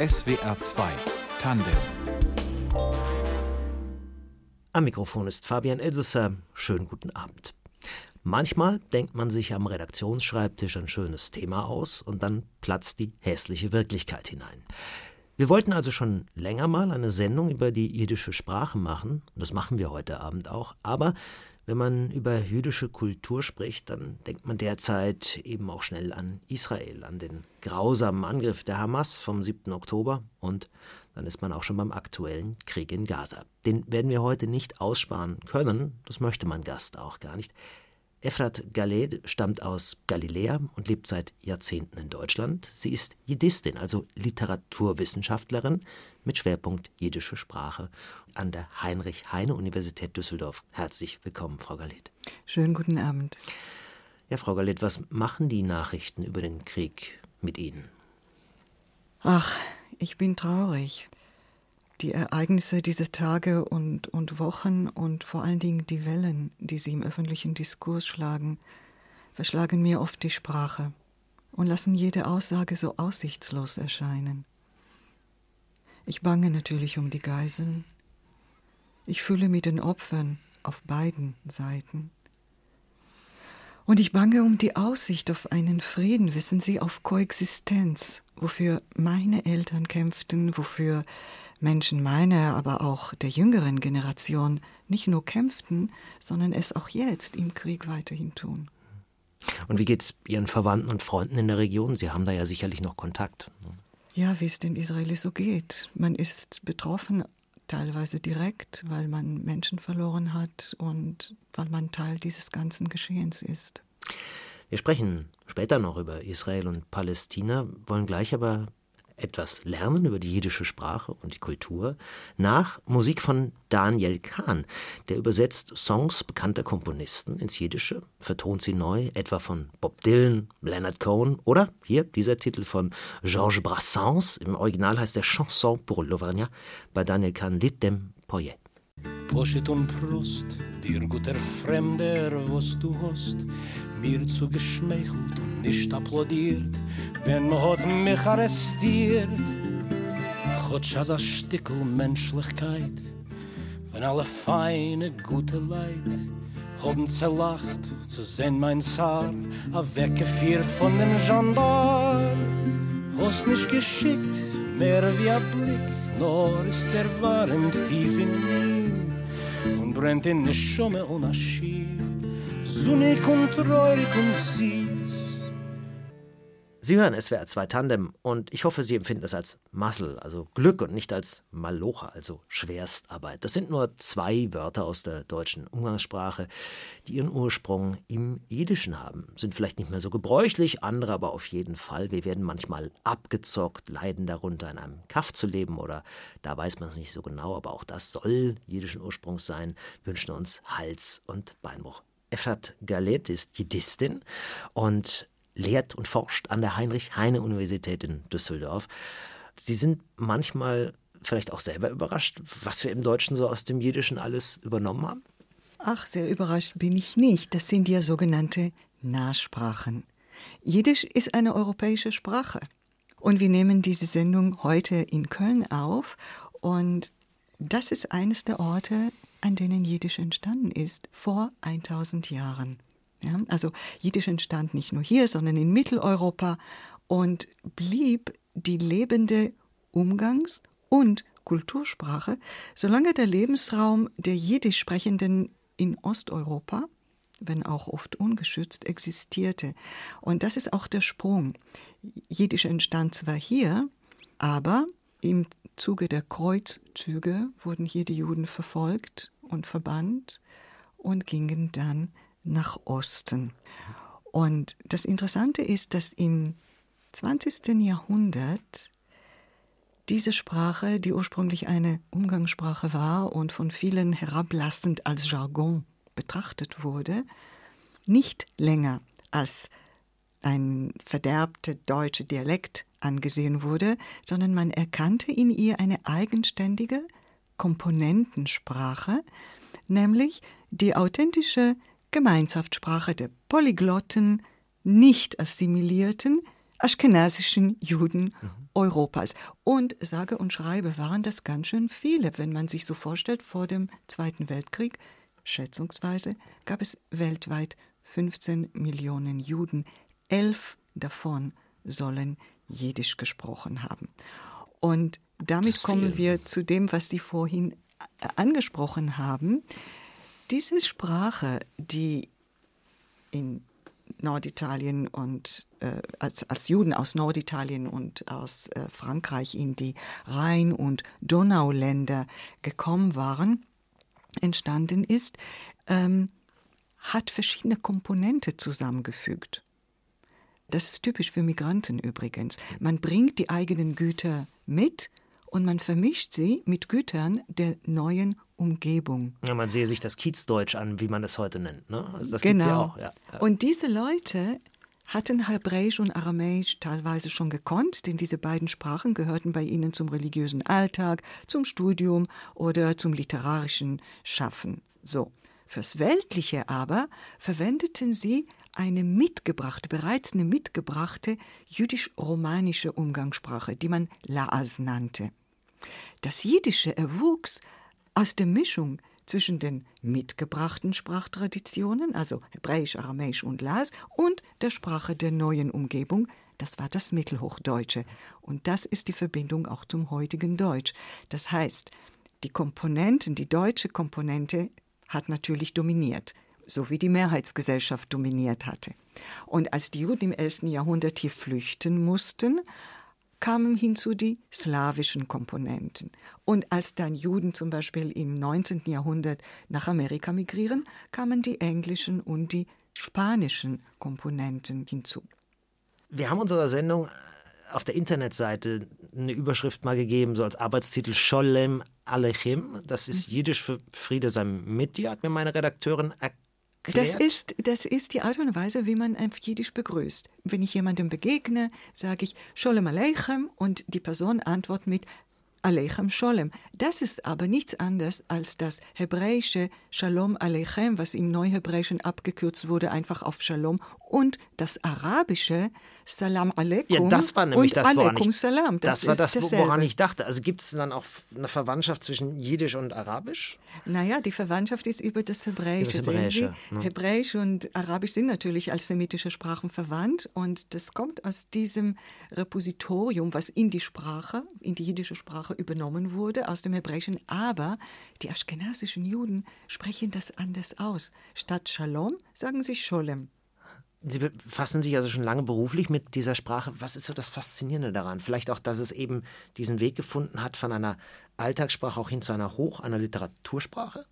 SWR 2 Tandem Am Mikrofon ist Fabian Elsesser. Schönen guten Abend. Manchmal denkt man sich am Redaktionsschreibtisch ein schönes Thema aus und dann platzt die hässliche Wirklichkeit hinein. Wir wollten also schon länger mal eine Sendung über die jiddische Sprache machen, das machen wir heute Abend auch, aber wenn man über jüdische Kultur spricht, dann denkt man derzeit eben auch schnell an Israel, an den grausamen Angriff der Hamas vom 7. Oktober und dann ist man auch schon beim aktuellen Krieg in Gaza. Den werden wir heute nicht aussparen können, das möchte mein Gast auch gar nicht. Efrat Galed stammt aus Galiläa und lebt seit Jahrzehnten in Deutschland. Sie ist Jiddistin, also Literaturwissenschaftlerin mit Schwerpunkt jiddische Sprache an der Heinrich-Heine-Universität Düsseldorf. Herzlich willkommen, Frau Galed. Schönen guten Abend. Ja, Frau Galed, was machen die Nachrichten über den Krieg mit Ihnen? Ach, ich bin traurig die Ereignisse dieser Tage und, und Wochen und vor allen Dingen die Wellen, die sie im öffentlichen Diskurs schlagen, verschlagen mir oft die Sprache und lassen jede Aussage so aussichtslos erscheinen. Ich bange natürlich um die Geiseln. Ich fühle mit den Opfern auf beiden Seiten. Und ich bange um die Aussicht auf einen Frieden, wissen Sie, auf Koexistenz, wofür meine Eltern kämpften, wofür Menschen meiner, aber auch der jüngeren Generation nicht nur kämpften, sondern es auch jetzt im Krieg weiterhin tun. Und wie geht es Ihren Verwandten und Freunden in der Region? Sie haben da ja sicherlich noch Kontakt. Ja, wie es den Israelis so geht. Man ist betroffen, teilweise direkt, weil man Menschen verloren hat und weil man Teil dieses ganzen Geschehens ist. Wir sprechen später noch über Israel und Palästina, wollen gleich aber etwas lernen über die jiddische Sprache und die Kultur nach Musik von Daniel Kahn. Der übersetzt Songs bekannter Komponisten ins Jiddische, vertont sie neu, etwa von Bob Dylan, Leonard Cohen oder hier dieser Titel von Georges Brassens. Im Original heißt der Chanson pour l'Auvergnat, bei Daniel Kahn Lied dem Poet. Poschet und Prost, dir guter Fremder, was du hast, mir zu geschmeichelt und nicht applaudiert, wenn man hat mich arrestiert. Chotsch has a Stickel Menschlichkeit, wenn alle feine, gute Leid haben zerlacht, zu sehen mein Zar, a weggeführt von dem Gendarm. Hast nicht geschickt, mehr wie a Blick, nur ist der warend tief in mir und brennt in ne Schumme und a Schier. Sonnig und treurig und. Sie hören SWR 2 Tandem und ich hoffe, Sie empfinden das als Muscle, also Glück und nicht als Malocha, also Schwerstarbeit. Das sind nur zwei Wörter aus der deutschen Umgangssprache, die ihren Ursprung im Jiddischen haben. Sind vielleicht nicht mehr so gebräuchlich, andere aber auf jeden Fall. Wir werden manchmal abgezockt, leiden darunter, in einem Kaff zu leben oder da weiß man es nicht so genau, aber auch das soll jiddischen Ursprungs sein, wünschen uns Hals- und Beinbruch. Efrat Galet ist Jiddistin und lehrt und forscht an der Heinrich-Heine-Universität in Düsseldorf. Sie sind manchmal vielleicht auch selber überrascht, was wir im Deutschen so aus dem Jiddischen alles übernommen haben? Ach, sehr überrascht bin ich nicht. Das sind ja sogenannte Nahsprachen. Jiddisch ist eine europäische Sprache. Und wir nehmen diese Sendung heute in Köln auf. Und das ist eines der Orte, an denen Jiddisch entstanden ist, vor 1000 Jahren. Ja, also Jiddisch entstand nicht nur hier, sondern in Mitteleuropa und blieb die lebende Umgangs- und Kultursprache, solange der Lebensraum der Jiddisch Sprechenden in Osteuropa, wenn auch oft ungeschützt, existierte. Und das ist auch der Sprung. Jiddisch entstand zwar hier, aber im Zuge der Kreuzzüge wurden hier die Juden verfolgt und verbannt und gingen dann nach Osten. Und das Interessante ist, dass im 20. Jahrhundert diese Sprache, die ursprünglich eine Umgangssprache war und von vielen herablassend als Jargon betrachtet wurde, nicht länger als ein verderbter deutscher Dialekt angesehen wurde, sondern man erkannte in ihr eine eigenständige Komponentensprache, nämlich die authentische Gemeinschaftssprache der Polyglotten, nicht assimilierten, aschkenasischen Juden mhm. Europas. Und sage und schreibe waren das ganz schön viele, wenn man sich so vorstellt, vor dem Zweiten Weltkrieg, schätzungsweise, gab es weltweit 15 Millionen Juden. Elf davon sollen Jiddisch gesprochen haben. Und damit kommen wir zu dem, was Sie vorhin äh, angesprochen haben. Diese Sprache, die in Norditalien und äh, als, als Juden aus Norditalien und aus äh, Frankreich in die Rhein- und Donauländer gekommen waren, entstanden ist, ähm, hat verschiedene Komponente zusammengefügt. Das ist typisch für Migranten übrigens. Man bringt die eigenen Güter mit und man vermischt sie mit Gütern der neuen Umgebung. Ja, man sehe sich das Kiezdeutsch an, wie man das heute nennt. Ne? Also das genau. Ja auch, ja. Und diese Leute hatten Hebräisch und Aramäisch teilweise schon gekonnt, denn diese beiden Sprachen gehörten bei ihnen zum religiösen Alltag, zum Studium oder zum literarischen Schaffen. So. Fürs Weltliche aber verwendeten sie eine mitgebrachte, bereits eine mitgebrachte jüdisch-romanische Umgangssprache, die man Laas nannte. Das Jiddische erwuchs aus der Mischung zwischen den mitgebrachten Sprachtraditionen, also Hebräisch, Aramäisch und Las, und der Sprache der neuen Umgebung, das war das Mittelhochdeutsche. Und das ist die Verbindung auch zum heutigen Deutsch. Das heißt, die Komponenten, die deutsche Komponente hat natürlich dominiert, so wie die Mehrheitsgesellschaft dominiert hatte. Und als die Juden im 11. Jahrhundert hier flüchten mussten, kamen hinzu die slawischen Komponenten. Und als dann Juden zum Beispiel im 19. Jahrhundert nach Amerika migrieren, kamen die englischen und die spanischen Komponenten hinzu. Wir haben unserer Sendung auf der Internetseite eine Überschrift mal gegeben, so als Arbeitstitel Sholem Alechem. Das ist mhm. Jiddisch für Friede sei mit dir, hat mir meine Redakteurin erklärt das ist, das ist die Art und Weise, wie man auf Jiddisch begrüßt. Wenn ich jemandem begegne, sage ich Sholem Aleichem und die Person antwortet mit Aleichem Sholem. Das ist aber nichts anderes als das hebräische Shalom Aleichem, was im Neuhebräischen abgekürzt wurde, einfach auf Shalom, und das arabische Salam Aleikum. Ja, das war nämlich das, woran ich, Salam. Das, das war das, dasselbe. woran ich dachte. Also gibt es dann auch eine Verwandtschaft zwischen Jiddisch und Arabisch? Naja, die Verwandtschaft ist über das Hebräische. Das Hebräische ne? Hebräisch und Arabisch sind natürlich als semitische Sprachen verwandt und das kommt aus diesem Repositorium, was in die Sprache, in die jiddische Sprache übernommen wurde, aus dem Hebräischen. Aber die aschkenasischen Juden sprechen das anders aus. Statt Shalom sagen sie Sholem. Sie befassen sich also schon lange beruflich mit dieser Sprache. Was ist so das Faszinierende daran? Vielleicht auch, dass es eben diesen Weg gefunden hat von einer Alltagssprache auch hin zu einer Hoch-, einer Literatursprache?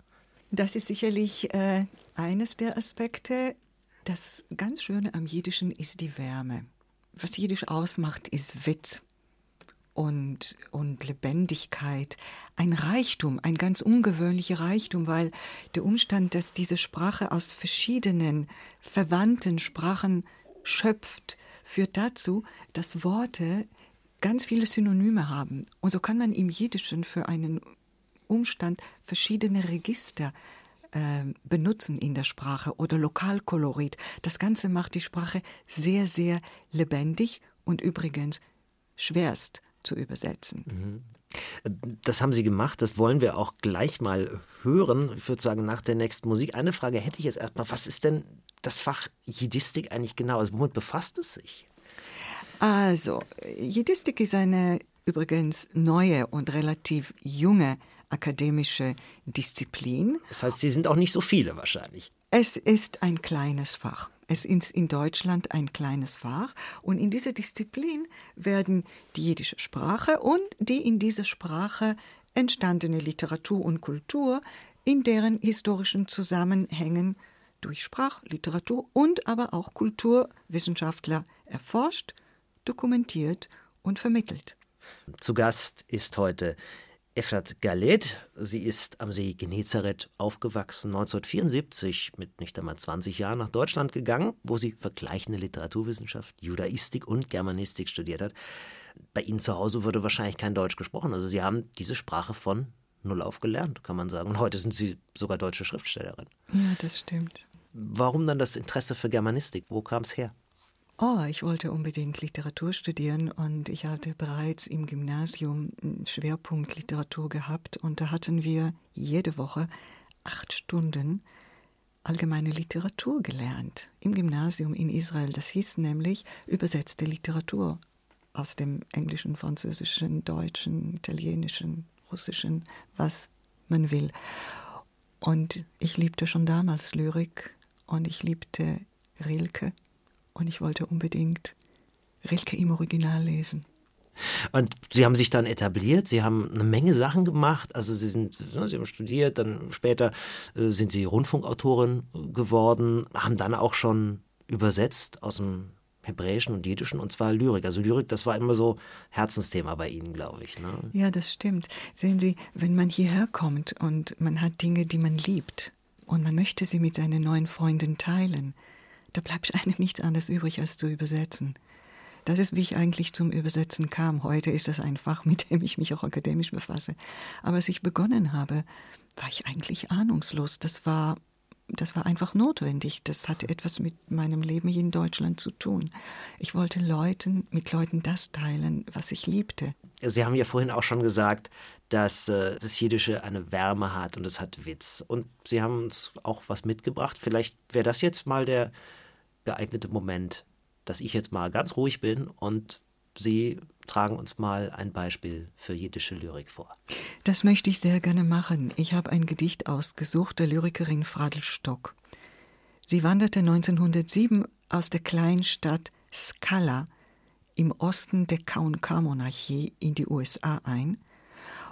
Das ist sicherlich äh, eines der Aspekte. Das ganz Schöne am Jiddischen ist die Wärme. Was Jiddisch ausmacht, ist Witz und, und Lebendigkeit, ein Reichtum, ein ganz ungewöhnlicher Reichtum, weil der Umstand, dass diese Sprache aus verschiedenen verwandten Sprachen schöpft, führt dazu, dass Worte ganz viele Synonyme haben. Und so kann man im Jiddischen für einen Umstand verschiedene Register äh, benutzen in der Sprache oder Lokalkolorit. Das Ganze macht die Sprache sehr, sehr lebendig und übrigens schwerst zu übersetzen. Mhm. Das haben Sie gemacht, das wollen wir auch gleich mal hören. Ich würde sagen, nach der nächsten Musik. Eine Frage hätte ich jetzt erstmal. Was ist denn das Fach Jiddistik eigentlich genau? Also womit befasst es sich? Also, Jiddistik ist eine übrigens neue und relativ junge akademische Disziplin. Das heißt, Sie sind auch nicht so viele wahrscheinlich. Es ist ein kleines Fach. Es ist in Deutschland ein kleines Fach und in dieser Disziplin werden die jiddische Sprache und die in dieser Sprache entstandene Literatur und Kultur in deren historischen Zusammenhängen durch Sprach-, Literatur und aber auch Kulturwissenschaftler erforscht, dokumentiert und vermittelt. Zu Gast ist heute Efrat Galet. Sie ist am See Genezareth aufgewachsen, 1974 mit nicht einmal 20 Jahren nach Deutschland gegangen, wo sie vergleichende Literaturwissenschaft, Judaistik und Germanistik studiert hat. Bei Ihnen zu Hause wurde wahrscheinlich kein Deutsch gesprochen. Also Sie haben diese Sprache von null auf gelernt, kann man sagen. Und heute sind Sie sogar deutsche Schriftstellerin. Ja, das stimmt. Warum dann das Interesse für Germanistik? Wo kam es her? Oh, ich wollte unbedingt Literatur studieren und ich hatte bereits im Gymnasium Schwerpunkt Literatur gehabt und da hatten wir jede Woche acht Stunden allgemeine Literatur gelernt im Gymnasium in Israel. Das hieß nämlich übersetzte Literatur aus dem Englischen, Französischen, Deutschen, Italienischen, Russischen, was man will. Und ich liebte schon damals Lyrik und ich liebte Rilke und ich wollte unbedingt Rilke im Original lesen. Und Sie haben sich dann etabliert, Sie haben eine Menge Sachen gemacht. Also Sie sind, ne, Sie haben studiert, dann später äh, sind Sie Rundfunkautorin geworden, haben dann auch schon übersetzt aus dem Hebräischen und Jiddischen und zwar Lyrik. Also Lyrik, das war immer so Herzensthema bei Ihnen, glaube ich. Ne? Ja, das stimmt. Sehen Sie, wenn man hierher kommt und man hat Dinge, die man liebt und man möchte sie mit seinen neuen Freunden teilen, da bleibt einem nichts anderes übrig, als zu übersetzen. Das ist, wie ich eigentlich zum Übersetzen kam. Heute ist das ein Fach, mit dem ich mich auch akademisch befasse. Aber als ich begonnen habe, war ich eigentlich ahnungslos. Das war, das war einfach notwendig. Das hatte etwas mit meinem Leben hier in Deutschland zu tun. Ich wollte Leuten, mit Leuten das teilen, was ich liebte. Sie haben ja vorhin auch schon gesagt, dass äh, das Jiddische eine Wärme hat und es hat Witz. Und Sie haben uns auch was mitgebracht. Vielleicht wäre das jetzt mal der geeignete Moment, dass ich jetzt mal ganz ruhig bin und Sie tragen uns mal ein Beispiel für jiddische Lyrik vor. Das möchte ich sehr gerne machen. Ich habe ein Gedicht ausgesucht der Lyrikerin Fradl Stock. Sie wanderte 1907 aus der Kleinstadt Skala im Osten der Kaun-Ka-Monarchie in die USA ein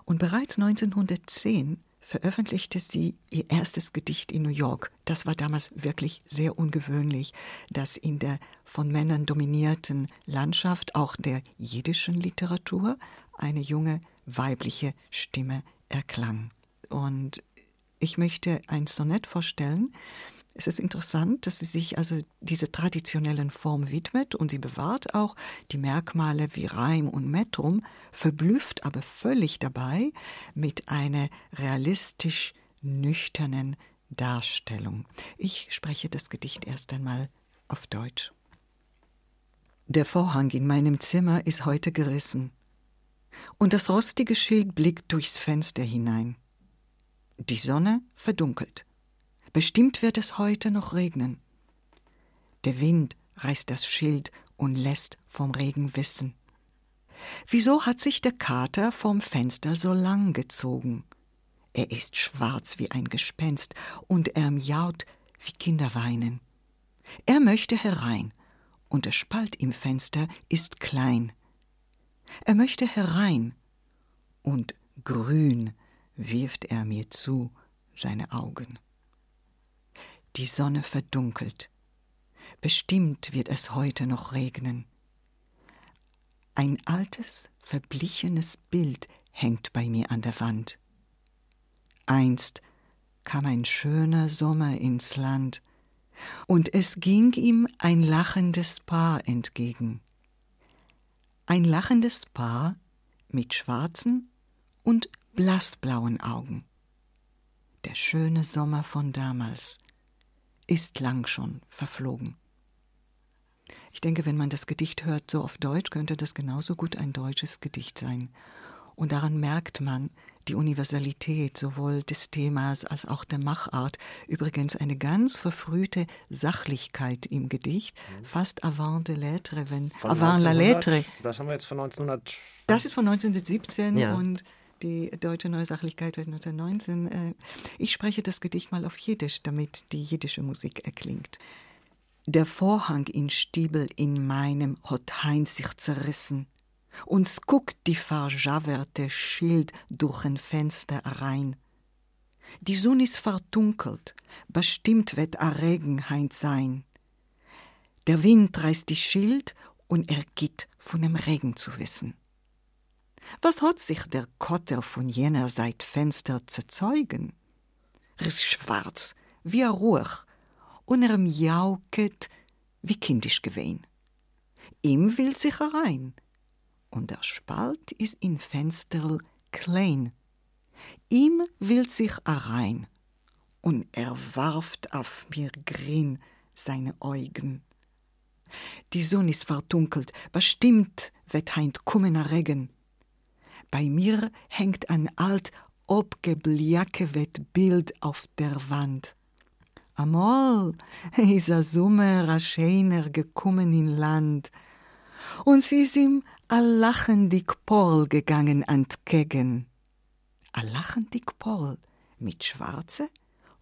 und bereits 1910 veröffentlichte sie ihr erstes Gedicht in New York. Das war damals wirklich sehr ungewöhnlich, dass in der von Männern dominierten Landschaft auch der jiddischen Literatur eine junge weibliche Stimme erklang. Und ich möchte ein Sonett vorstellen, es ist interessant, dass sie sich also dieser traditionellen Form widmet und sie bewahrt auch die Merkmale wie Reim und Metrum, verblüfft aber völlig dabei mit einer realistisch nüchternen Darstellung. Ich spreche das Gedicht erst einmal auf Deutsch. Der Vorhang in meinem Zimmer ist heute gerissen, und das rostige Schild blickt durchs Fenster hinein. Die Sonne verdunkelt. Bestimmt wird es heute noch regnen. Der Wind reißt das Schild und lässt vom Regen wissen. Wieso hat sich der Kater vom Fenster so lang gezogen? Er ist schwarz wie ein Gespenst und er miaut wie Kinder weinen. Er möchte herein, und der Spalt im Fenster ist klein. Er möchte herein, und grün wirft er mir zu seine Augen. Die Sonne verdunkelt. Bestimmt wird es heute noch regnen. Ein altes, verblichenes Bild hängt bei mir an der Wand. Einst kam ein schöner Sommer ins Land, und es ging ihm ein lachendes Paar entgegen. Ein lachendes Paar mit schwarzen und blassblauen Augen. Der schöne Sommer von damals, ist lang schon verflogen. Ich denke, wenn man das Gedicht hört, so auf Deutsch, könnte das genauso gut ein deutsches Gedicht sein. Und daran merkt man die Universalität sowohl des Themas als auch der Machart. Übrigens eine ganz verfrühte Sachlichkeit im Gedicht, mhm. fast avant de lettre, wenn avant la lettre. Das haben wir jetzt von 1900. Das ist von 1917 ja. und die deutsche Neusachlichkeit wird 1919. Äh, ich spreche das Gedicht mal auf Jiddisch, damit die jiddische Musik erklingt. Der Vorhang in Stiebel in meinem hat Heinz sich zerrissen. Uns guckt die verjaverte Schild durch ein Fenster rein. Die Sonne ist verdunkelt, bestimmt wird a Regenheit sein. Der Wind reißt die Schild und er geht von dem Regen zu wissen. Was hat sich der Kotter von jener seit Fenster zu zeugen? Er ist schwarz, wie er ruhig, und er miauket wie kindisch gewesen. Ihm will sich herein, und der Spalt ist in Fensterl klein. Ihm will sich herein, und er warft auf mir grin seine Augen. Die Sonne ist verdunkelt, bestimmt wird heint kummener Regen. Bei mir hängt ein alt, obgebliakevet Bild auf der Wand. Amol is a Sommer a schöner gekommen in Land, und sie ist ihm a lachendig Porl gegangen entgegen. A lachendig Porl mit schwarze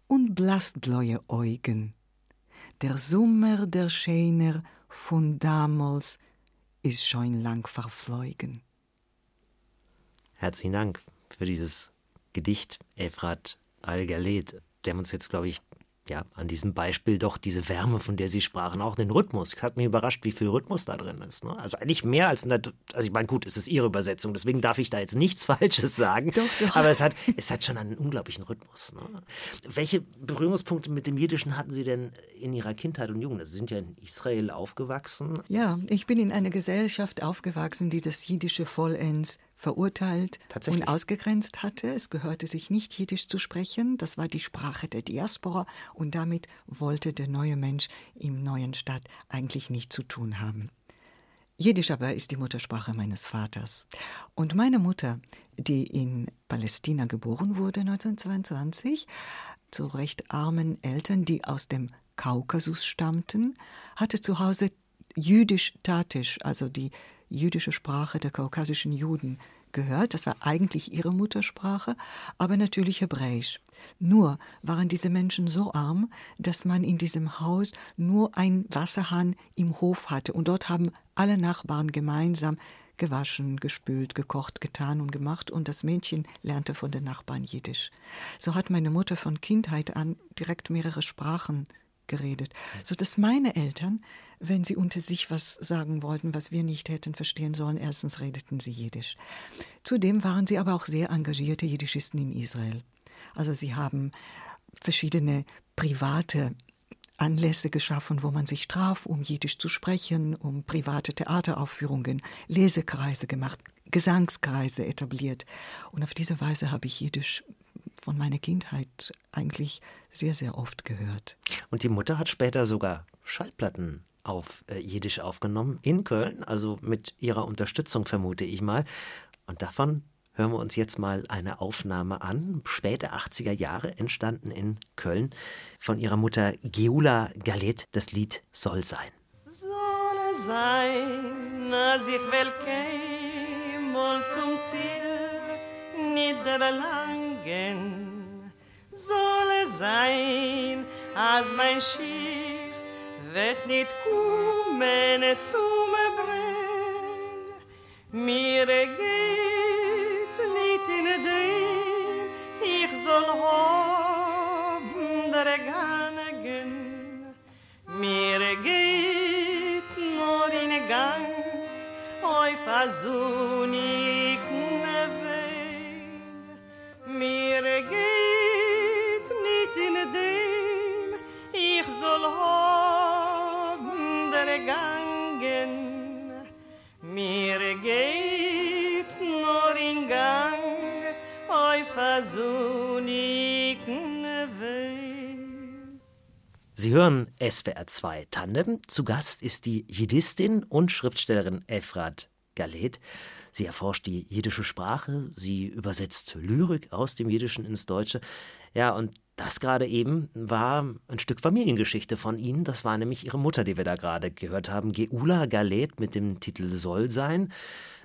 und blastbläue Augen. Der Sommer der Schöner von damals ist schon lang verflogen. Herzlichen Dank für dieses Gedicht, Efrat Al-Galet. Der uns jetzt, glaube ich, ja, an diesem Beispiel doch diese Wärme, von der Sie sprachen, auch den Rhythmus. Es hat mich überrascht, wie viel Rhythmus da drin ist. Ne? Also eigentlich mehr als in der, also ich meine, gut, es ist Ihre Übersetzung, deswegen darf ich da jetzt nichts Falsches sagen. Doch, doch. Aber es hat, es hat schon einen unglaublichen Rhythmus. Ne? Welche Berührungspunkte mit dem Jiddischen hatten Sie denn in Ihrer Kindheit und Jugend? Also Sie sind ja in Israel aufgewachsen. Ja, ich bin in einer Gesellschaft aufgewachsen, die das Jiddische vollends verurteilt und ausgegrenzt hatte. Es gehörte sich nicht Jiddisch zu sprechen. Das war die Sprache der Diaspora und damit wollte der neue Mensch im neuen Stadt eigentlich nichts zu tun haben. Jiddisch aber ist die Muttersprache meines Vaters. Und meine Mutter, die in Palästina geboren wurde 1922, zu recht armen Eltern, die aus dem Kaukasus stammten, hatte zu Hause Jüdisch-Tatisch, also die jüdische Sprache der kaukasischen Juden, gehört. Das war eigentlich ihre Muttersprache, aber natürlich Hebräisch. Nur waren diese Menschen so arm, dass man in diesem Haus nur einen Wasserhahn im Hof hatte. Und dort haben alle Nachbarn gemeinsam gewaschen, gespült, gekocht, getan und gemacht. Und das Mädchen lernte von den Nachbarn Jiddisch. So hat meine Mutter von Kindheit an direkt mehrere Sprachen geredet, so dass meine Eltern, wenn sie unter sich was sagen wollten, was wir nicht hätten verstehen sollen, erstens redeten sie Jiddisch. Zudem waren sie aber auch sehr engagierte Jiddischisten in Israel. Also sie haben verschiedene private Anlässe geschaffen, wo man sich traf, um Jiddisch zu sprechen, um private Theateraufführungen, Lesekreise gemacht, Gesangskreise etabliert. Und auf diese Weise habe ich Jiddisch von meiner Kindheit eigentlich sehr, sehr oft gehört. Und die Mutter hat später sogar Schallplatten auf äh, Jiddisch aufgenommen in Köln, also mit ihrer Unterstützung vermute ich mal. Und davon hören wir uns jetzt mal eine Aufnahme an, späte 80er Jahre, entstanden in Köln, von ihrer Mutter Geula Galet, das Lied Soll sein. Soll sein, als ich will kämol zum Ziel niederlangen. Soll sein, als mein Schiff wird nicht kommen zum Brenn. Mir geht nicht in dem, ich soll haben der Gangen. Mir geht nur in Gang, oi versunig Sie hören SWR 2 Tandem. Zu Gast ist die Jiddistin und Schriftstellerin Efrat Galet. Sie erforscht die jiddische Sprache, sie übersetzt Lyrik aus dem Jiddischen ins Deutsche. Ja, und das gerade eben war ein Stück Familiengeschichte von Ihnen. Das war nämlich Ihre Mutter, die wir da gerade gehört haben, Geula Galet mit dem Titel Soll sein.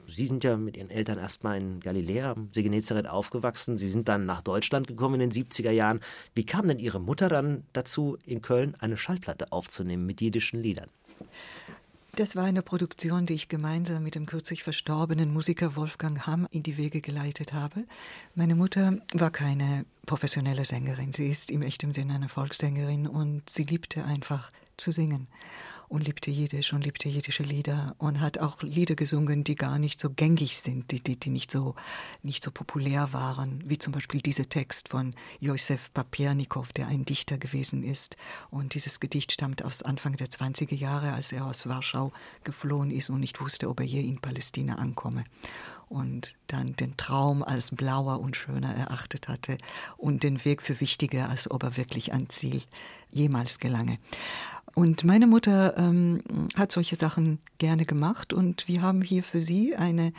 Sie sind ja mit Ihren Eltern erstmal in Galiläa, am See Genezareth aufgewachsen. Sie sind dann nach Deutschland gekommen in den 70er Jahren. Wie kam denn Ihre Mutter dann dazu, in Köln eine Schallplatte aufzunehmen mit jiddischen Liedern? Das war eine Produktion, die ich gemeinsam mit dem kürzlich verstorbenen Musiker Wolfgang Hamm in die Wege geleitet habe. Meine Mutter war keine professionelle Sängerin. Sie ist im echten Sinne eine Volkssängerin und sie liebte einfach zu singen und liebte Jiddisch und liebte jiddische Lieder und hat auch Lieder gesungen, die gar nicht so gängig sind, die, die, die nicht, so, nicht so populär waren, wie zum Beispiel dieser Text von Josef Papernikow, der ein Dichter gewesen ist. Und dieses Gedicht stammt aus Anfang der 20er Jahre, als er aus Warschau geflohen ist und nicht wusste, ob er je in Palästina ankomme und dann den Traum als blauer und schöner erachtet hatte und den Weg für wichtiger, als ob er wirklich ans Ziel jemals gelange. Und meine Mutter ähm, hat solche Sachen gerne gemacht und wir haben hier für sie eine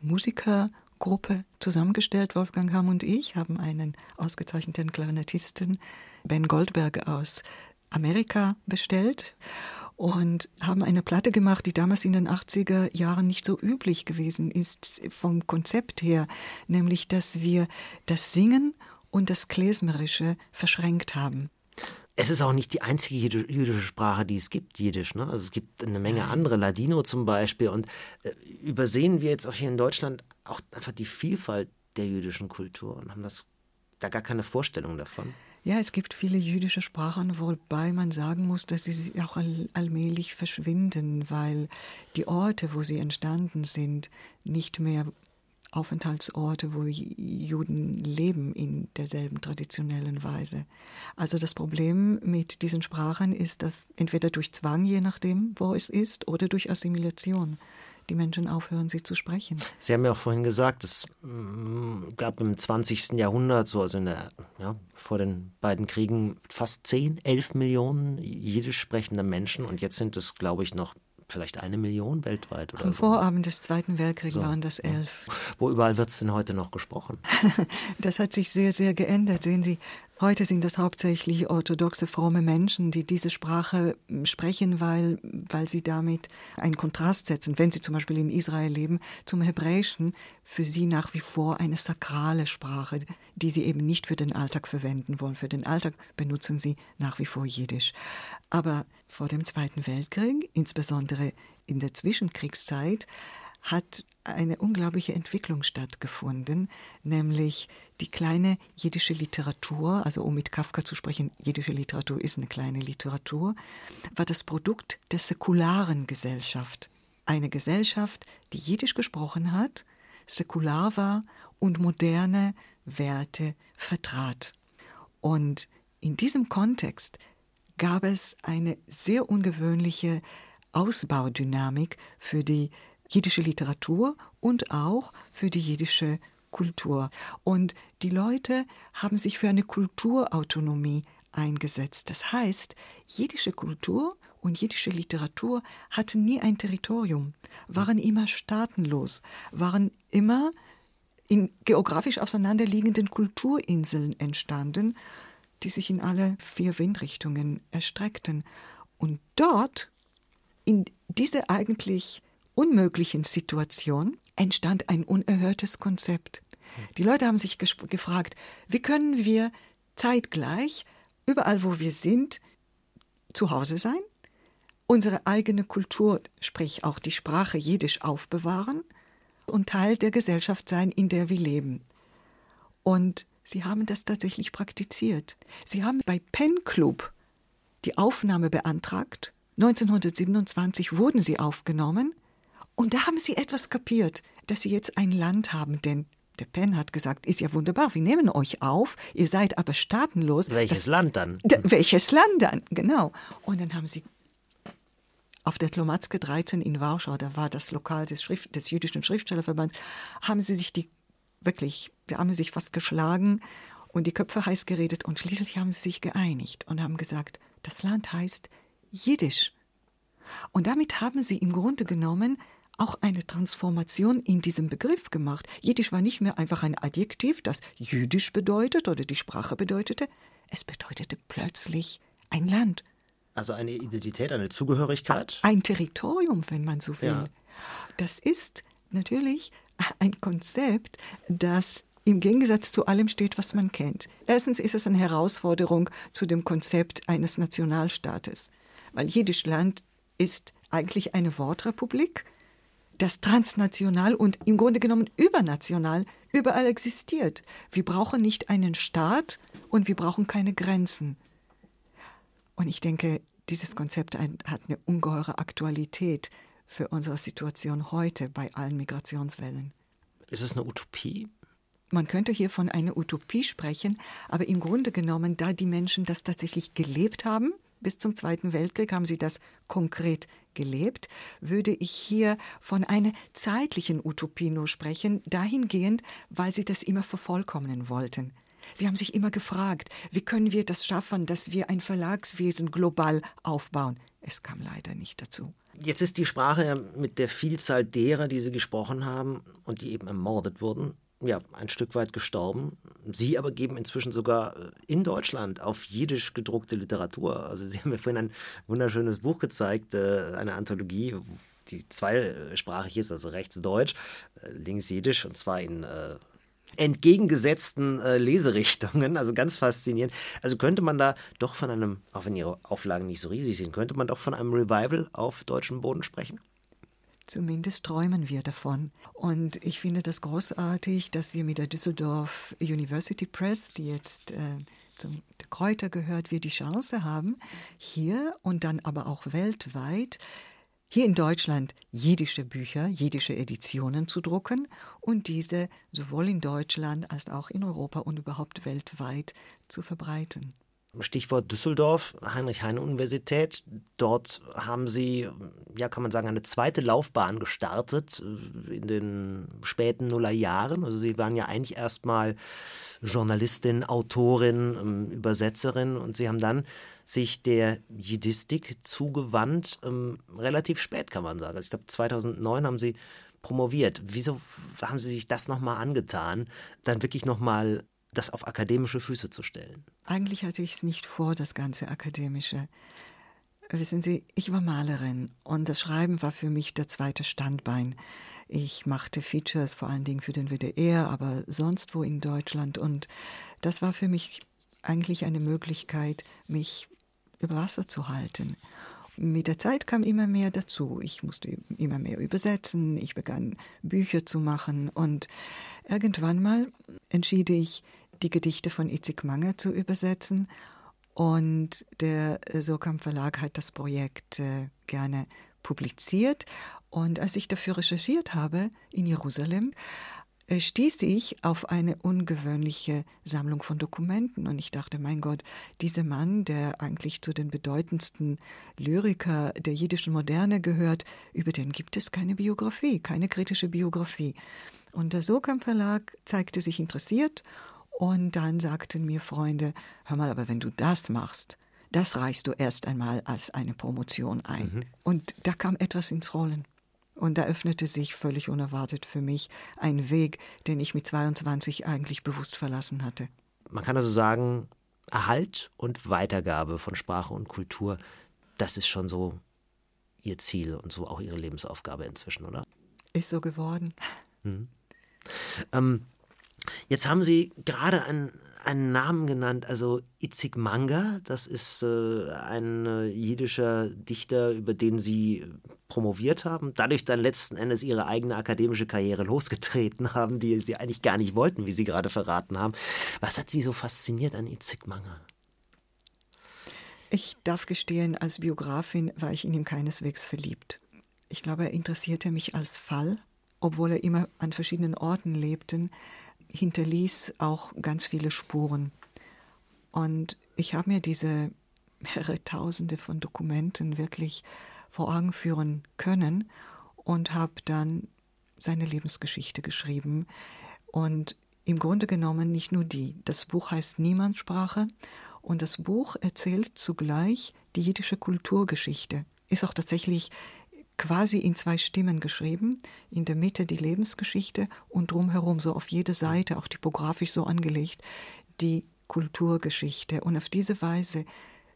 Musikergruppe zusammengestellt. Wolfgang Hamm und ich haben einen ausgezeichneten Klarinettisten, Ben Goldberg aus Amerika bestellt und haben eine Platte gemacht, die damals in den 80er Jahren nicht so üblich gewesen ist vom Konzept her, nämlich dass wir das Singen und das Klezmerische verschränkt haben. Es ist auch nicht die einzige jüdische Sprache, die es gibt, Jiddisch. Ne? Also es gibt eine Menge andere, Ladino zum Beispiel. Und äh, übersehen wir jetzt auch hier in Deutschland auch einfach die Vielfalt der jüdischen Kultur und haben das da gar keine Vorstellung davon. Ja, es gibt viele jüdische Sprachen, wobei man sagen muss, dass sie auch all allmählich verschwinden, weil die Orte, wo sie entstanden sind, nicht mehr Aufenthaltsorte, wo Juden leben in derselben traditionellen Weise. Also das Problem mit diesen Sprachen ist, dass entweder durch Zwang, je nachdem, wo es ist, oder durch Assimilation die Menschen aufhören, sie zu sprechen. Sie haben ja auch vorhin gesagt, es mm, gab im 20. Jahrhundert, so also der, ja, vor den beiden Kriegen, fast 10, 11 Millionen jiddisch sprechende Menschen und jetzt sind es, glaube ich, noch vielleicht eine Million weltweit oder Am so. Vorabend des Zweiten Weltkriegs so. waren das elf. Wo überall wird es denn heute noch gesprochen? das hat sich sehr, sehr geändert. Sehen Sie, heute sind das hauptsächlich orthodoxe, fromme Menschen, die diese Sprache sprechen, weil, weil sie damit einen Kontrast setzen. Wenn sie zum Beispiel in Israel leben, zum Hebräischen, für sie nach wie vor eine sakrale Sprache, die sie eben nicht für den Alltag verwenden wollen. Für den Alltag benutzen sie nach wie vor Jiddisch. Aber vor dem Zweiten Weltkrieg, insbesondere in der Zwischenkriegszeit, hat eine unglaubliche Entwicklung stattgefunden, nämlich die kleine jiddische Literatur, also um mit Kafka zu sprechen, jiddische Literatur ist eine kleine Literatur, war das Produkt der säkularen Gesellschaft. Eine Gesellschaft, die jiddisch gesprochen hat, säkular war und moderne Werte vertrat. Und in diesem Kontext gab es eine sehr ungewöhnliche Ausbaudynamik für die jiddische Literatur und auch für die jiddische Kultur. Und die Leute haben sich für eine Kulturautonomie eingesetzt. Das heißt, jiddische Kultur und jiddische Literatur hatten nie ein Territorium, waren immer staatenlos, waren immer in geografisch auseinanderliegenden Kulturinseln entstanden, die sich in alle vier Windrichtungen erstreckten. Und dort, in dieser eigentlich unmöglichen Situation, entstand ein unerhörtes Konzept. Die Leute haben sich gefragt, wie können wir zeitgleich, überall wo wir sind, zu Hause sein, unsere eigene Kultur, sprich auch die Sprache Jiddisch aufbewahren und Teil der Gesellschaft sein, in der wir leben. Und Sie haben das tatsächlich praktiziert. Sie haben bei Pen Club die Aufnahme beantragt. 1927 wurden sie aufgenommen. Und da haben sie etwas kapiert, dass sie jetzt ein Land haben, denn der Penn hat gesagt, ist ja wunderbar, wir nehmen euch auf, ihr seid aber staatenlos. Welches das, Land dann? welches Land dann, genau. Und dann haben sie auf der Tlomatzke 13 in Warschau, da war das Lokal des, Schrift, des jüdischen Schriftstellerverbands, haben sie sich die wirklich, da haben sie sich fast geschlagen und die Köpfe heiß geredet und schließlich haben sie sich geeinigt und haben gesagt, das Land heißt Jiddisch. Und damit haben sie im Grunde genommen auch eine Transformation in diesem Begriff gemacht. Jiddisch war nicht mehr einfach ein Adjektiv, das jüdisch bedeutet oder die Sprache bedeutete, es bedeutete plötzlich ein Land. Also eine Identität, eine Zugehörigkeit? Ein Territorium, wenn man so will. Ja. Das ist natürlich ein Konzept, das im Gegensatz zu allem steht, was man kennt. Erstens ist es eine Herausforderung zu dem Konzept eines Nationalstaates, weil jedes Land ist eigentlich eine Wortrepublik, das transnational und im Grunde genommen übernational überall existiert. Wir brauchen nicht einen Staat und wir brauchen keine Grenzen. Und ich denke, dieses Konzept hat eine ungeheure Aktualität für unsere Situation heute bei allen Migrationswellen. Ist es eine Utopie? Man könnte hier von einer Utopie sprechen, aber im Grunde genommen, da die Menschen das tatsächlich gelebt haben, bis zum Zweiten Weltkrieg haben sie das konkret gelebt, würde ich hier von einer zeitlichen Utopie nur sprechen, dahingehend, weil sie das immer vervollkommnen wollten. Sie haben sich immer gefragt, wie können wir das schaffen, dass wir ein Verlagswesen global aufbauen. Es kam leider nicht dazu. Jetzt ist die Sprache mit der Vielzahl derer, die Sie gesprochen haben und die eben ermordet wurden, ja, ein Stück weit gestorben. Sie aber geben inzwischen sogar äh, in Deutschland auf Jiddisch gedruckte Literatur. Also Sie haben mir vorhin ein wunderschönes Buch gezeigt, äh, eine Anthologie, die zweisprachig ist, also rechts Deutsch, äh, links Jiddisch und zwar in entgegengesetzten Leserichtungen, also ganz faszinierend. Also könnte man da doch von einem, auch wenn Ihre Auflagen nicht so riesig sind, könnte man doch von einem Revival auf deutschem Boden sprechen? Zumindest träumen wir davon. Und ich finde das großartig, dass wir mit der Düsseldorf University Press, die jetzt äh, zum Kräuter gehört, wir die Chance haben, hier und dann aber auch weltweit hier in Deutschland jiddische Bücher, jiddische Editionen zu drucken und diese sowohl in Deutschland als auch in Europa und überhaupt weltweit zu verbreiten. Stichwort Düsseldorf, Heinrich-Heine-Universität. Dort haben Sie, ja, kann man sagen, eine zweite Laufbahn gestartet äh, in den späten Nullerjahren. Also Sie waren ja eigentlich erstmal Journalistin, Autorin, ähm, Übersetzerin und Sie haben dann sich der Jiddistik zugewandt, ähm, relativ spät kann man sagen. Also ich glaube 2009 haben Sie promoviert. Wieso haben Sie sich das nochmal angetan, dann wirklich nochmal das auf akademische Füße zu stellen? Eigentlich hatte ich es nicht vor, das ganze akademische. Wissen Sie, ich war Malerin und das Schreiben war für mich der zweite Standbein. Ich machte Features vor allen Dingen für den WDR, aber sonst wo in Deutschland und das war für mich eigentlich eine Möglichkeit, mich über Wasser zu halten. Mit der Zeit kam immer mehr dazu. Ich musste immer mehr übersetzen, ich begann Bücher zu machen und irgendwann mal entschied ich, die Gedichte von Itzig Manger zu übersetzen und der Sokam Verlag hat das Projekt äh, gerne publiziert. Und als ich dafür recherchiert habe in Jerusalem, äh, stieß ich auf eine ungewöhnliche Sammlung von Dokumenten und ich dachte, mein Gott, dieser Mann, der eigentlich zu den bedeutendsten Lyriker der jiddischen Moderne gehört, über den gibt es keine Biografie, keine kritische Biografie. Und der Sokam Verlag zeigte sich interessiert und dann sagten mir Freunde, hör mal, aber wenn du das machst, das reichst du erst einmal als eine Promotion ein. Mhm. Und da kam etwas ins Rollen. Und da öffnete sich völlig unerwartet für mich ein Weg, den ich mit 22 eigentlich bewusst verlassen hatte. Man kann also sagen, Erhalt und Weitergabe von Sprache und Kultur, das ist schon so Ihr Ziel und so auch Ihre Lebensaufgabe inzwischen, oder? Ist so geworden. Mhm. Ähm, Jetzt haben Sie gerade einen, einen Namen genannt, also Itzig Manga. Das ist äh, ein äh, jiddischer Dichter, über den Sie promoviert haben, dadurch dann letzten Endes Ihre eigene akademische Karriere losgetreten haben, die Sie eigentlich gar nicht wollten, wie Sie gerade verraten haben. Was hat Sie so fasziniert an Itzig Manga? Ich darf gestehen, als Biografin war ich in ihm keineswegs verliebt. Ich glaube, er interessierte mich als Fall, obwohl er immer an verschiedenen Orten lebte hinterließ auch ganz viele Spuren. Und ich habe mir diese mehrere Tausende von Dokumenten wirklich vor Augen führen können und habe dann seine Lebensgeschichte geschrieben. Und im Grunde genommen nicht nur die. Das Buch heißt Niemandssprache und das Buch erzählt zugleich die jiddische Kulturgeschichte. Ist auch tatsächlich quasi in zwei Stimmen geschrieben. In der Mitte die Lebensgeschichte und drumherum so auf jede Seite, auch typografisch so angelegt, die Kulturgeschichte. Und auf diese Weise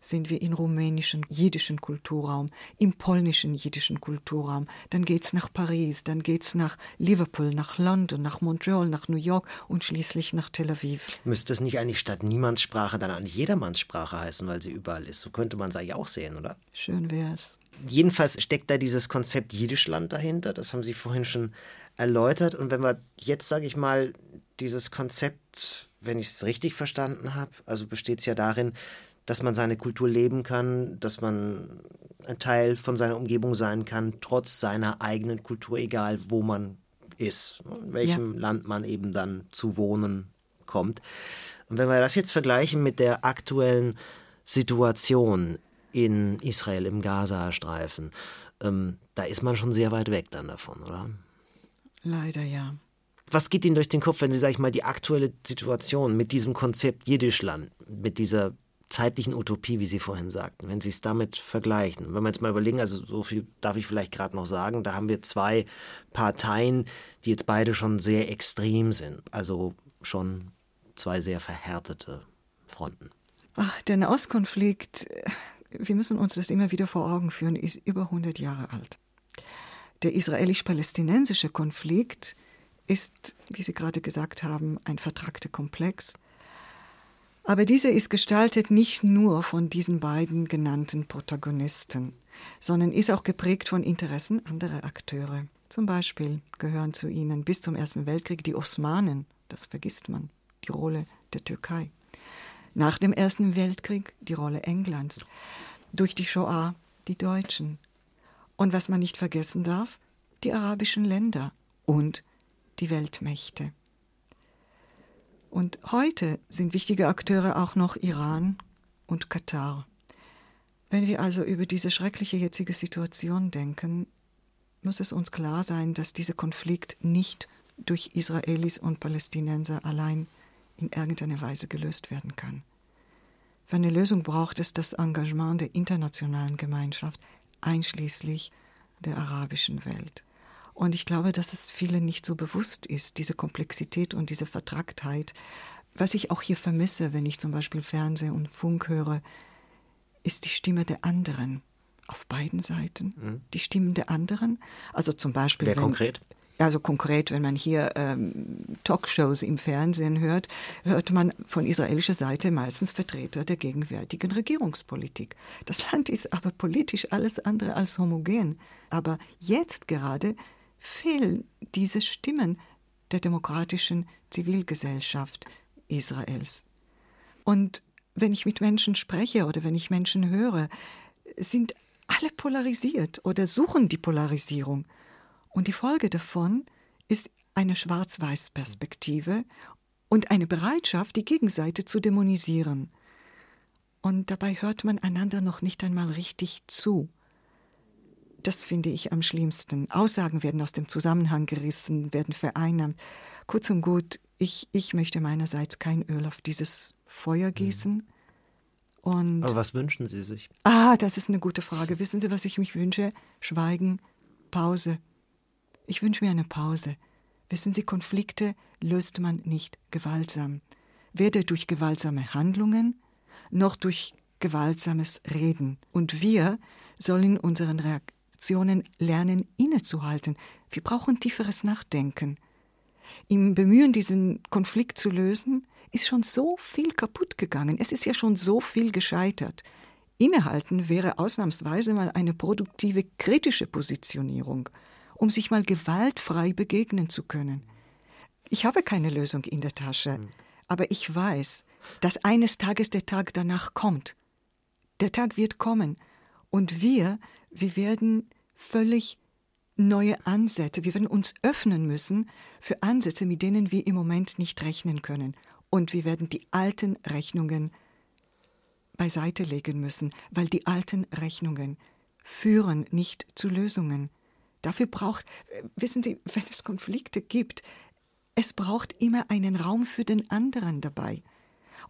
sind wir im rumänischen jiddischen Kulturraum, im polnischen jiddischen Kulturraum. Dann geht's nach Paris, dann geht's nach Liverpool, nach London, nach Montreal, nach New York und schließlich nach Tel Aviv. Müsste es nicht eigentlich statt Niemandssprache dann eigentlich Jedermannssprache heißen, weil sie überall ist? So könnte man es eigentlich auch sehen, oder? Schön wär's. Jedenfalls steckt da dieses Konzept Jiddischland dahinter, das haben Sie vorhin schon erläutert. Und wenn wir jetzt, sage ich mal, dieses Konzept, wenn ich es richtig verstanden habe, also besteht es ja darin, dass man seine Kultur leben kann, dass man ein Teil von seiner Umgebung sein kann, trotz seiner eigenen Kultur, egal wo man ist, in welchem ja. Land man eben dann zu wohnen kommt. Und wenn wir das jetzt vergleichen mit der aktuellen Situation in Israel, im Gazastreifen, ähm, da ist man schon sehr weit weg dann davon, oder? Leider ja. Was geht Ihnen durch den Kopf, wenn Sie, sag ich mal, die aktuelle Situation mit diesem Konzept Jiddischland, mit dieser zeitlichen Utopie, wie Sie vorhin sagten, wenn Sie es damit vergleichen. Wenn wir jetzt mal überlegen, also so viel darf ich vielleicht gerade noch sagen, da haben wir zwei Parteien, die jetzt beide schon sehr extrem sind, also schon zwei sehr verhärtete Fronten. Ach, der Nahostkonflikt, wir müssen uns das immer wieder vor Augen führen, ist über 100 Jahre alt. Der israelisch-palästinensische Konflikt ist, wie Sie gerade gesagt haben, ein vertragter Komplex aber dieser ist gestaltet nicht nur von diesen beiden genannten Protagonisten, sondern ist auch geprägt von Interessen anderer Akteure. Zum Beispiel gehören zu ihnen bis zum Ersten Weltkrieg die Osmanen, das vergisst man, die Rolle der Türkei. Nach dem Ersten Weltkrieg die Rolle Englands. Durch die Shoah die Deutschen. Und was man nicht vergessen darf, die arabischen Länder und die Weltmächte. Und heute sind wichtige Akteure auch noch Iran und Katar. Wenn wir also über diese schreckliche jetzige Situation denken, muss es uns klar sein, dass dieser Konflikt nicht durch Israelis und Palästinenser allein in irgendeiner Weise gelöst werden kann. Für eine Lösung braucht es das Engagement der internationalen Gemeinschaft, einschließlich der arabischen Welt. Und ich glaube, dass es vielen nicht so bewusst ist, diese Komplexität und diese Vertragtheit. Was ich auch hier vermisse, wenn ich zum Beispiel Fernseh und Funk höre, ist die Stimme der anderen. Auf beiden Seiten. Mhm. Die Stimmen der anderen. Also zum Beispiel. Wer wenn, konkret? Also konkret, wenn man hier ähm, Talkshows im Fernsehen hört, hört man von israelischer Seite meistens Vertreter der gegenwärtigen Regierungspolitik. Das Land ist aber politisch alles andere als homogen. Aber jetzt gerade fehlen diese Stimmen der demokratischen Zivilgesellschaft Israels. Und wenn ich mit Menschen spreche oder wenn ich Menschen höre, sind alle polarisiert oder suchen die Polarisierung. Und die Folge davon ist eine Schwarz-Weiß-Perspektive und eine Bereitschaft, die Gegenseite zu dämonisieren. Und dabei hört man einander noch nicht einmal richtig zu. Das finde ich am schlimmsten. Aussagen werden aus dem Zusammenhang gerissen, werden vereinnahmt. Kurz und gut, ich, ich möchte meinerseits kein Öl auf dieses Feuer mhm. gießen. Und Aber was wünschen Sie sich? Ah, das ist eine gute Frage. Wissen Sie, was ich mich wünsche? Schweigen, Pause. Ich wünsche mir eine Pause. Wissen Sie, Konflikte löst man nicht gewaltsam. Weder durch gewaltsame Handlungen noch durch gewaltsames Reden. Und wir sollen unseren Reaktionen lernen, innezuhalten. Wir brauchen tieferes Nachdenken. Im Bemühen, diesen Konflikt zu lösen, ist schon so viel kaputt gegangen. Es ist ja schon so viel gescheitert. Innehalten wäre ausnahmsweise mal eine produktive, kritische Positionierung, um sich mal gewaltfrei begegnen zu können. Ich habe keine Lösung in der Tasche, mhm. aber ich weiß, dass eines Tages der Tag danach kommt. Der Tag wird kommen und wir wir werden völlig neue Ansätze, wir werden uns öffnen müssen für Ansätze, mit denen wir im Moment nicht rechnen können. Und wir werden die alten Rechnungen beiseite legen müssen, weil die alten Rechnungen führen nicht zu Lösungen. Dafür braucht, wissen Sie, wenn es Konflikte gibt, es braucht immer einen Raum für den anderen dabei.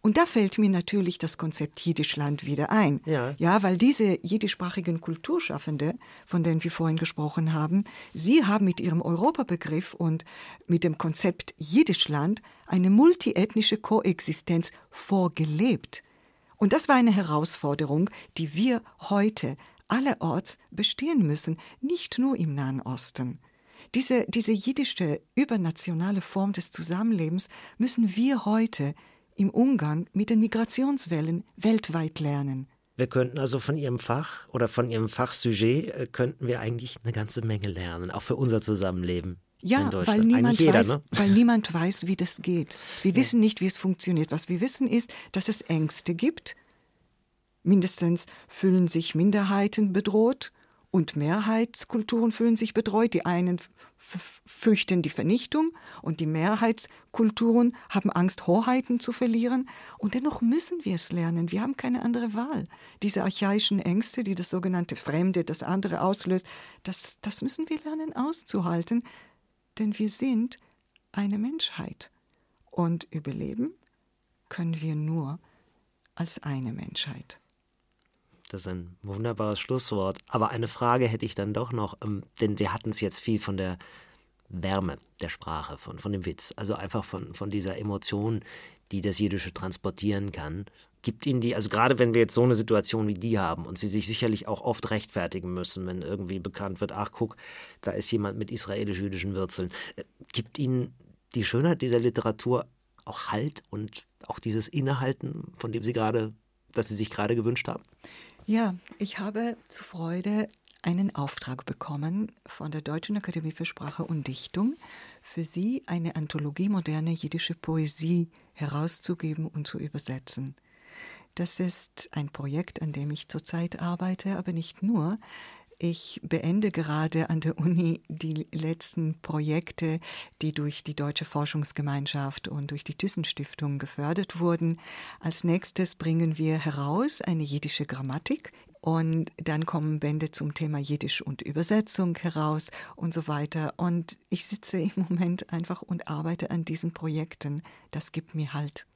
Und da fällt mir natürlich das Konzept Jiddischland wieder ein. Ja. ja, weil diese jiddischsprachigen Kulturschaffende, von denen wir vorhin gesprochen haben, sie haben mit ihrem Europabegriff und mit dem Konzept Jiddischland eine multiethnische Koexistenz vorgelebt. Und das war eine Herausforderung, die wir heute allerorts bestehen müssen, nicht nur im Nahen Osten. Diese, diese jiddische übernationale Form des Zusammenlebens müssen wir heute im Umgang mit den Migrationswellen weltweit lernen. Wir könnten also von Ihrem Fach oder von Ihrem Fachsujet äh, könnten wir eigentlich eine ganze Menge lernen, auch für unser Zusammenleben. Ja, weil niemand, jeder, weiß, ne? weil niemand weiß, wie das geht. Wir ja. wissen nicht, wie es funktioniert. Was wir wissen ist, dass es Ängste gibt. Mindestens fühlen sich Minderheiten bedroht und Mehrheitskulturen fühlen sich bedroht. Die einen fürchten die Vernichtung und die Mehrheitskulturen haben Angst, Hoheiten zu verlieren. Und dennoch müssen wir es lernen. Wir haben keine andere Wahl. Diese archaischen Ängste, die das sogenannte Fremde, das andere auslöst, das, das müssen wir lernen auszuhalten, denn wir sind eine Menschheit. Und überleben können wir nur als eine Menschheit. Das ist ein wunderbares Schlusswort. Aber eine Frage hätte ich dann doch noch, ähm, denn wir hatten es jetzt viel von der Wärme der Sprache, von, von dem Witz, also einfach von, von dieser Emotion, die das Jiddische transportieren kann. Gibt Ihnen die, also gerade wenn wir jetzt so eine Situation wie die haben und Sie sich sicherlich auch oft rechtfertigen müssen, wenn irgendwie bekannt wird, ach guck, da ist jemand mit israelisch-jüdischen Wurzeln, äh, gibt Ihnen die Schönheit dieser Literatur auch Halt und auch dieses Innehalten, von dem Sie gerade, das Sie sich gerade gewünscht haben? Ja, ich habe zu Freude einen Auftrag bekommen von der Deutschen Akademie für Sprache und Dichtung, für sie eine Anthologie moderne jiddische Poesie herauszugeben und zu übersetzen. Das ist ein Projekt, an dem ich zurzeit arbeite, aber nicht nur. Ich beende gerade an der Uni die letzten Projekte, die durch die Deutsche Forschungsgemeinschaft und durch die Thyssen-Stiftung gefördert wurden. Als nächstes bringen wir heraus eine jiddische Grammatik und dann kommen Bände zum Thema Jiddisch und Übersetzung heraus und so weiter. Und ich sitze im Moment einfach und arbeite an diesen Projekten. Das gibt mir Halt.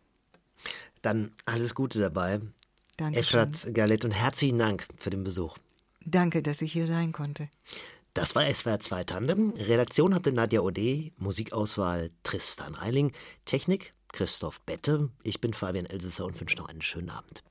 Dann alles Gute dabei. Danke. Efrat Galet und herzlichen Dank für den Besuch. Danke, dass ich hier sein konnte. Das war SWR 2 Tandem. Redaktion hatte Nadja Ode, Musikauswahl Tristan Reiling, Technik Christoph Bette. Ich bin Fabian Elsesser und wünsche noch einen schönen Abend.